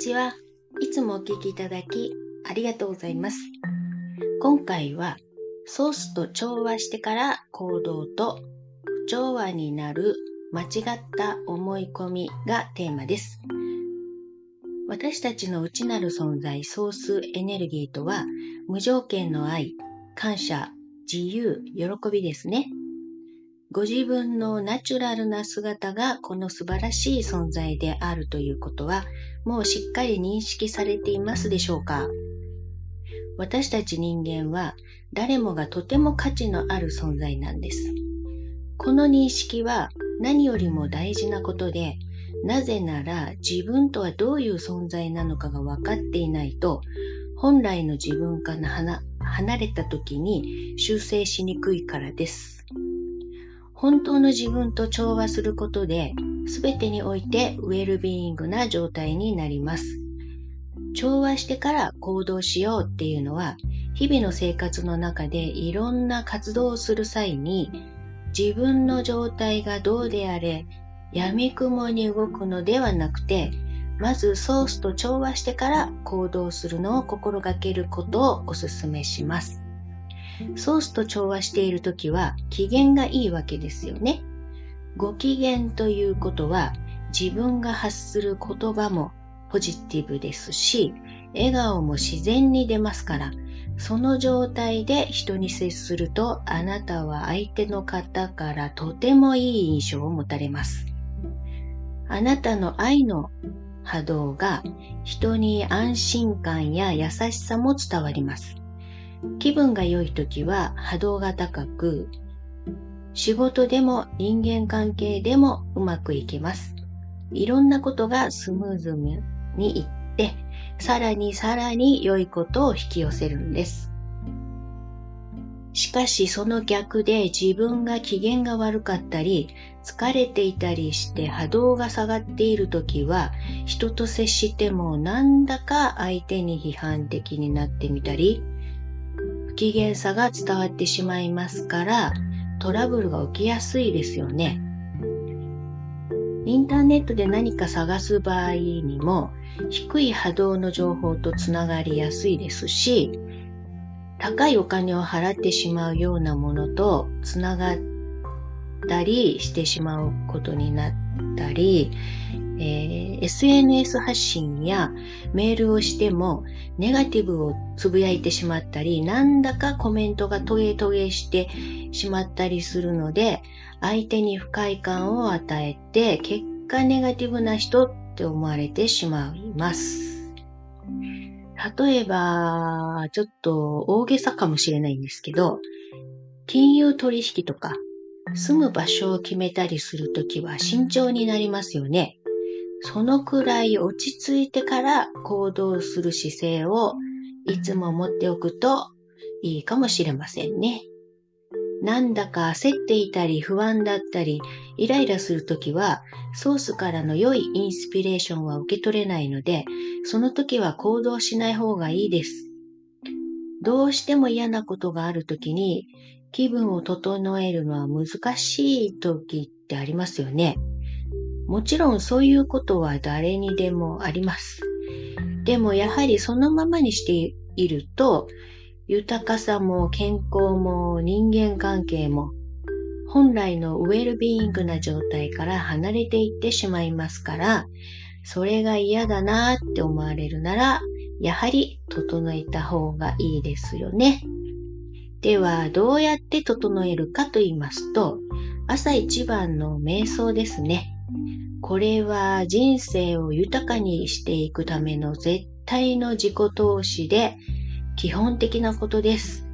ちは。いつもお聞きいただきありがとうございます。今回はソースと調和してから行動と調和になる間違った思い込みがテーマです。私たちの内なる存在、ソースエネルギーとは無条件の愛、感謝、自由、喜びですね。ご自分のナチュラルな姿がこの素晴らしい存在であるということはもうしっかり認識されていますでしょうか？私たち人間は誰もがとても価値のある存在なんです。この認識は何よりも大事なことでなぜなら自分とはどういう存在なのかが分かっていないと本来の自分から離れた時に修正しにくいからです。本当の自分と調和することで、全てにおいてウェルビーイングな状態になります。調和してから行動しようっていうのは、日々の生活の中でいろんな活動をする際に、自分の状態がどうであれ、闇雲に動くのではなくて、まずソースと調和してから行動するのを心がけることをお勧めします。ソースと調和している時は機嫌がいいわけですよね。ご機嫌ということは自分が発する言葉もポジティブですし、笑顔も自然に出ますから、その状態で人に接するとあなたは相手の方からとてもいい印象を持たれます。あなたの愛の波動が人に安心感や優しさも伝わります。気分が良い時は波動が高く、仕事でも人間関係でもうまくいきます。いろんなことがスムーズにいって、さらにさらに良いことを引き寄せるんです。しかしその逆で自分が機嫌が悪かったり、疲れていたりして波動が下がっている時は、人と接してもなんだか相手に批判的になってみたり、機嫌さが伝わってしまいますからトラブルが起きやすいですよね。インターネットで何か探す場合にも低い波動の情報とつながりやすいですし高いお金を払ってしまうようなものとつながったりしてしまうことになったりえー、SNS 発信やメールをしてもネガティブをつぶやいてしまったり、なんだかコメントがトゲトゲしてしまったりするので、相手に不快感を与えて、結果ネガティブな人って思われてしまいます。例えば、ちょっと大げさかもしれないんですけど、金融取引とか住む場所を決めたりするときは慎重になりますよね。そのくらい落ち着いてから行動する姿勢をいつも持っておくといいかもしれませんね。なんだか焦っていたり不安だったりイライラするときはソースからの良いインスピレーションは受け取れないのでその時は行動しない方がいいです。どうしても嫌なことがあるときに気分を整えるのは難しい時ってありますよね。もちろんそういうことは誰にでもあります。でもやはりそのままにしていると、豊かさも健康も人間関係も本来のウェルビーイングな状態から離れていってしまいますから、それが嫌だなって思われるなら、やはり整えた方がいいですよね。では、どうやって整えるかと言いますと、朝一番の瞑想ですね。これは人生を豊かにしていくための絶対の自己投資で基本的なことです。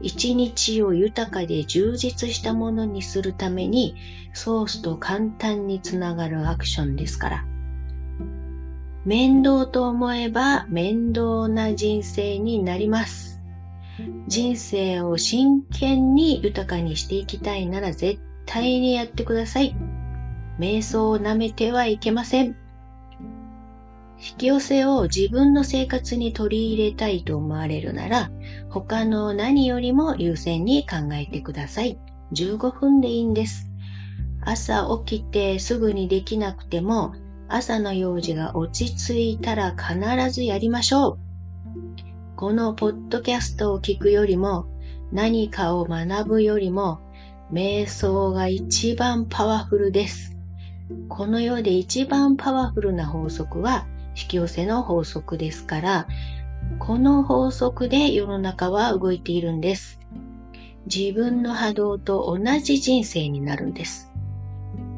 一日を豊かで充実したものにするためにソースと簡単につながるアクションですから。面倒と思えば面倒な人生になります。人生を真剣に豊かにしていきたいなら絶対にやってください。瞑想を舐めてはいけません。引き寄せを自分の生活に取り入れたいと思われるなら、他の何よりも優先に考えてください。15分でいいんです。朝起きてすぐにできなくても、朝の用事が落ち着いたら必ずやりましょう。このポッドキャストを聞くよりも何かを学ぶよりも瞑想が一番パワフルです。この世で一番パワフルな法則は引き寄せの法則ですから、この法則で世の中は動いているんです。自分の波動と同じ人生になるんです。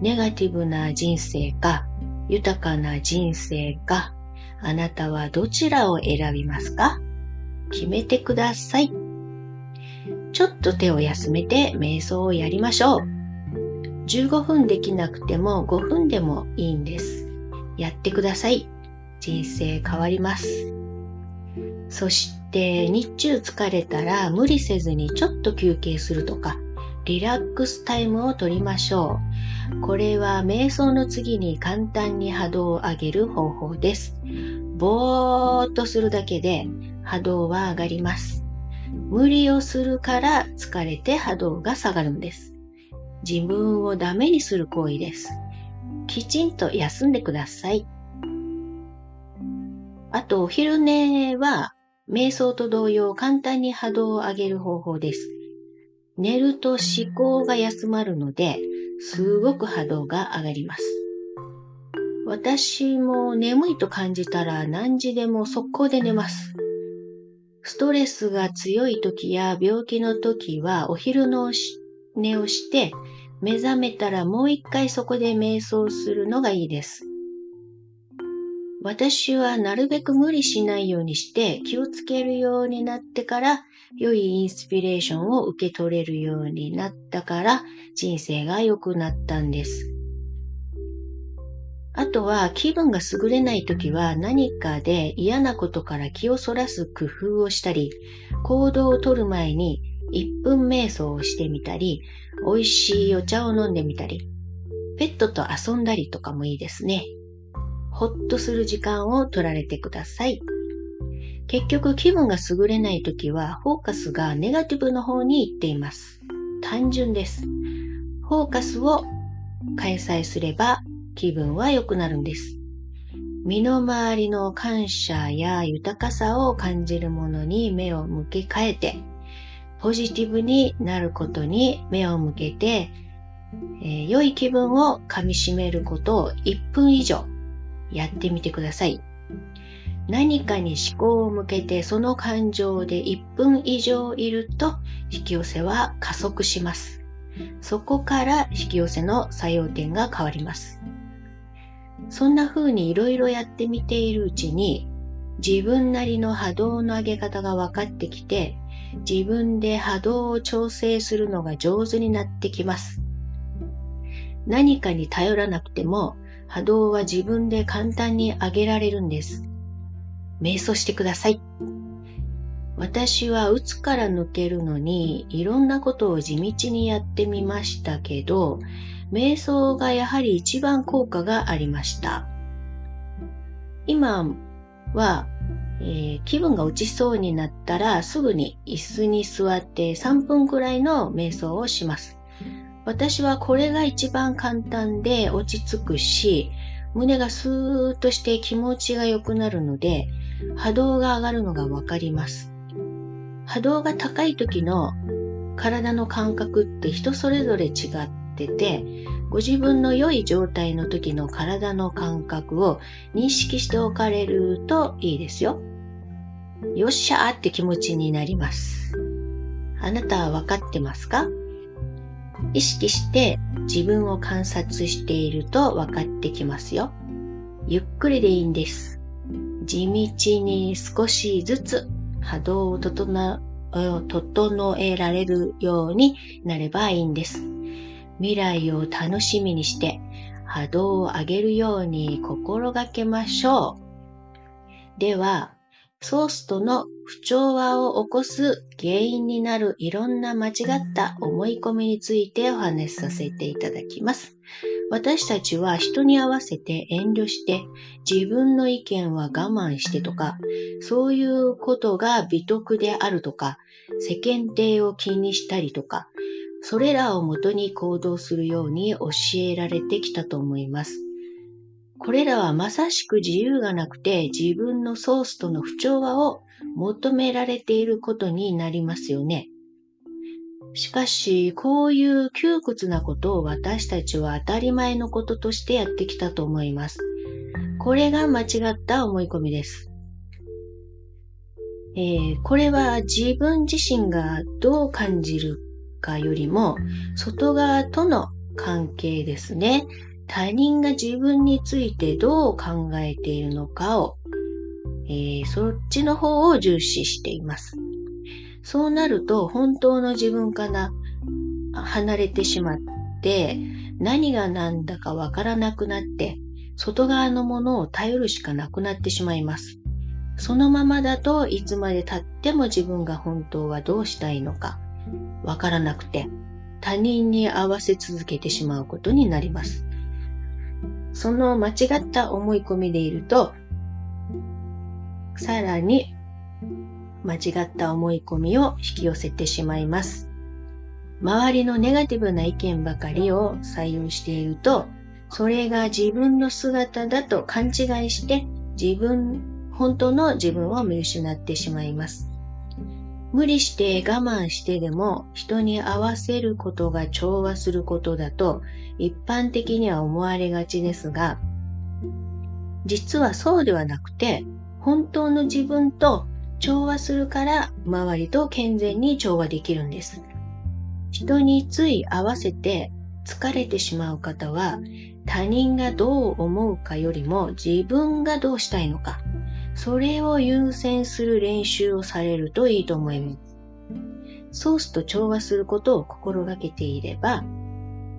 ネガティブな人生か、豊かな人生か、あなたはどちらを選びますか？決めてください。ちょっと手を休めて瞑想をやりましょう。15分できなくても5分でもいいんです。やってください。人生変わります。そして日中疲れたら無理せずにちょっと休憩するとか、リラックスタイムをとりましょう。これは瞑想の次に簡単に波動を上げる方法です。ぼーっとするだけで波動は上がります。無理をするから疲れて波動が下がるんです。自分をダメにする行為です。きちんと休んでください。あと、お昼寝は瞑想と同様簡単に波動を上げる方法です。寝ると思考が休まるので、すごく波動が上がります。私も眠いと感じたら何時でも速攻で寝ます。ストレスが強い時や病気の時はお昼の寝をして目覚めたらもう一回そこで瞑想するのがいいです。私はなるべく無理しないようにして気をつけるようになってから良いインスピレーションを受け取れるようになったから人生が良くなったんです。あとは気分が優れない時は何かで嫌なことから気をそらす工夫をしたり、行動をとる前に1分瞑想をしてみたり、美味しいお茶を飲んでみたり、ペットと遊んだりとかもいいですね。ほっとする時間を取られてください。結局気分が優れない時はフォーカスがネガティブの方に行っています。単純です。フォーカスを開催すれば気分は良くなるんです。身の回りの感謝や豊かさを感じるものに目を向け替えて、ポジティブになることに目を向けて、えー、良い気分をかみしめることを1分以上やってみてください。何かに思考を向けてその感情で1分以上いると引き寄せは加速します。そこから引き寄せの作用点が変わります。そんな風にいろいろやってみているうちに、自分なりの波動の上げ方が分かってきて、自分で波動を調整するのが上手になってきます。何かに頼らなくても波動は自分で簡単に上げられるんです。瞑想してください。私はうつから抜けるのにいろんなことを地道にやってみましたけど、瞑想がやはり一番効果がありました。今は、えー、気分が落ちそうになったらすぐに椅子に座って3分くらいの瞑想をします。私はこれが一番簡単で落ち着くし、胸がスーッとして気持ちが良くなるので、波動が上がるのがわかります。波動が高い時の体の感覚って人それぞれ違ってて、ご自分の良い状態の時の体の感覚を認識しておかれるといいですよ。よっしゃーって気持ちになります。あなたは分かってますか？意識して自分を観察していると分かってきますよ。ゆっくりでいいんです。地道に少しずつ波動を整えられるようになればいいんです。未来を楽しみにして波動を上げるように心がけましょう。では、ソースとの不調和を起こす原因になるいろんな間違った思い込みについてお話しさせていただきます。私たちは人に合わせて遠慮して自分の意見は我慢してとかそういうことが美徳であるとか世間体を気にしたりとかそれらをもとに行動するように教えられてきたと思います。これらはまさしく自由がなくて自分のソースとの不調和を求められていることになりますよね。しかし、こういう窮屈なことを私たちは当たり前のこととしてやってきたと思います。これが間違った思い込みです。えー、これは自分自身がどう感じるかよりも、外側との関係ですね。他人が自分についてどう考えているのかを、えー、そっちの方を重視しています。そうなると本当の自分から離れてしまって何が何だかわからなくなって外側のものを頼るしかなくなってしまいます。そのままだといつまで経っても自分が本当はどうしたいのかわからなくて他人に合わせ続けてしまうことになります。その間違った思い込みでいるとさらに間違った思い込みを引き寄せてしまいます。周りのネガティブな意見ばかりを採用していると、それが自分の姿だと勘違いして自分、本当の自分を見失ってしまいます。無理して我慢してでも人に合わせることが調和することだと一般的には思われがちですが、実はそうではなくて、本当の自分と調和するから周りと健全に調和できるんです。人につい合わせて疲れてしまう方は他人がどう思うかよりも自分がどうしたいのか、それを優先する練習をされるといいと思います。ソースと調和することを心がけていれば、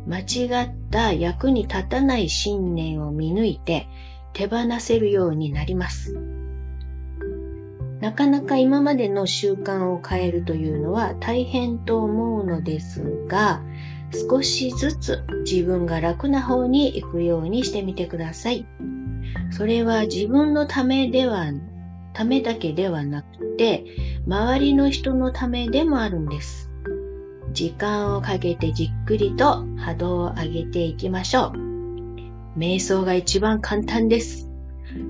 間違った役に立たない信念を見抜いて手放せるようになります。なかなか今までの習慣を変えるというのは大変と思うのですが、少しずつ自分が楽な方に行くようにしてみてください。それは自分のためでは、ためだけではなくて、周りの人のためでもあるんです。時間をかけてじっくりと波動を上げていきましょう。瞑想が一番簡単です。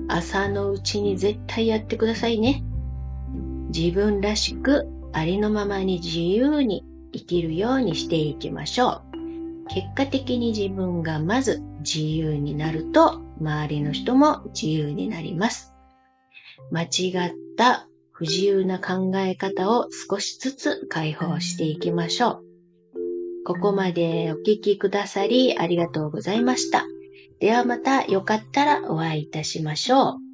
朝のうちに絶対やってくださいね。自分らしくありのままに自由に生きるようにしていきましょう。結果的に自分がまず自由になると周りの人も自由になります。間違った不自由な考え方を少しずつ解放していきましょう。ここまでお聞きくださりありがとうございました。ではまたよかったらお会いいたしましょう。